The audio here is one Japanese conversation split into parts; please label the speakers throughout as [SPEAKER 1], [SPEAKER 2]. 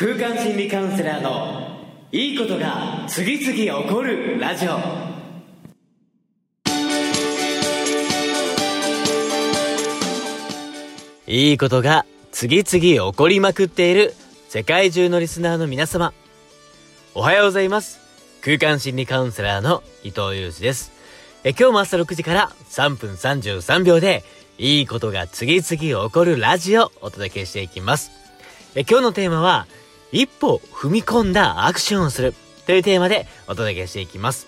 [SPEAKER 1] 空間心理カウンセラーのいいことが次々起こるラジオ。いいことが次々起こりまくっている世界中のリスナーの皆様。おはようございます。空間心理カウンセラーの伊藤裕二です。え今日も朝6時から3分33秒でいいことが次々起こるラジオをお届けしていきます。え今日のテーマは一歩踏み込んだアクションをするというテーマでお届けしていきます。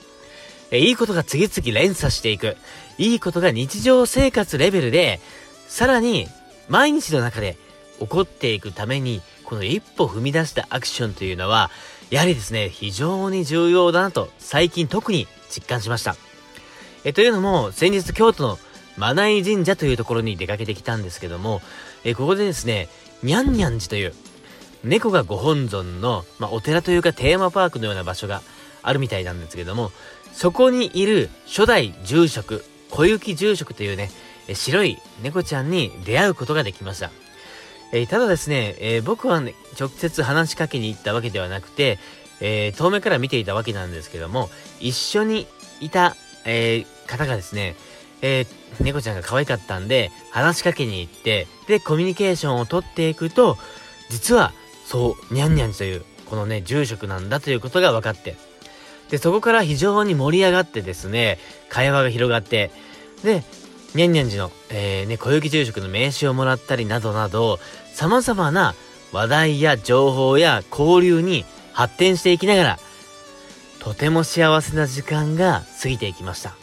[SPEAKER 1] えいいことが次々連鎖していく。いいことが日常生活レベルで、さらに毎日の中で起こっていくために、この一歩踏み出したアクションというのは、やはりですね、非常に重要だなと最近特に実感しました。えというのも、先日京都のマナイ神社というところに出かけてきたんですけども、えここでですね、にゃんにゃん寺という、猫がご本尊の、まあ、お寺というかテーマパークのような場所があるみたいなんですけども、そこにいる初代住職、小雪住職というね、白い猫ちゃんに出会うことができました。えー、ただですね、えー、僕はね、直接話しかけに行ったわけではなくて、えー、遠目から見ていたわけなんですけども、一緒にいた、え方がですね、え猫ちゃんが可愛かったんで、話しかけに行って、で、コミュニケーションをとっていくと、実は、そう、にゃんにゃんという、このね、住職なんだということが分かって。で、そこから非常に盛り上がってですね、会話が広がって、で、にゃんにゃん寺の、えー、ね、小雪住職の名刺をもらったりなどなど、様々な話題や情報や交流に発展していきながら、とても幸せな時間が過ぎていきました。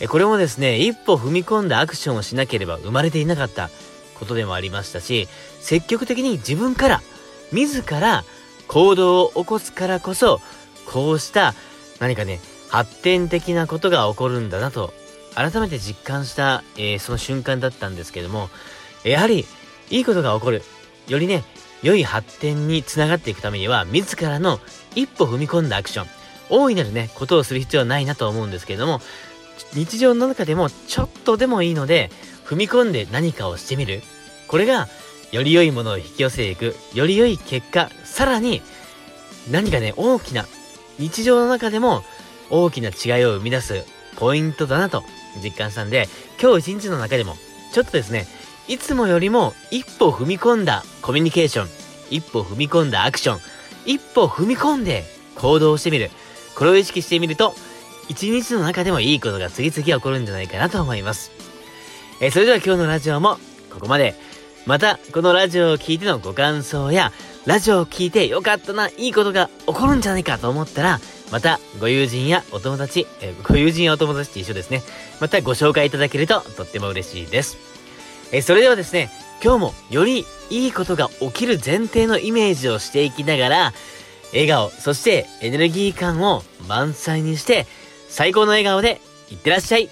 [SPEAKER 1] えこれもですね、一歩踏み込んだアクションをしなければ生まれていなかったことでもありましたし、積極的に自分から自ら行動を起こすからこそ、こうした何かね、発展的なことが起こるんだなと、改めて実感した、えー、その瞬間だったんですけども、やはり、いいことが起こる。よりね、良い発展につながっていくためには、自らの一歩踏み込んだアクション、大いなるね、ことをする必要はないなと思うんですけれども、日常の中でもちょっとでもいいので、踏み込んで何かをしてみる。これがより良いものを引き寄せていく、より良い結果、さらに何かね、大きな、日常の中でも大きな違いを生み出すポイントだなと実感したんで、今日一日の中でも、ちょっとですね、いつもよりも一歩踏み込んだコミュニケーション、一歩踏み込んだアクション、一歩踏み込んで行動してみる。これを意識してみると、一日の中でもいいことが次々起こるんじゃないかなと思います。えー、それでは今日のラジオもここまで。また、このラジオを聴いてのご感想や、ラジオを聴いてよかったな、いいことが起こるんじゃないかと思ったら、また、ご友人やお友達、え、ご友人やお友達と一緒ですね。またご紹介いただけるととっても嬉しいです。え、それではですね、今日もよりいいことが起きる前提のイメージをしていきながら、笑顔、そしてエネルギー感を満載にして、最高の笑顔でいってらっしゃい。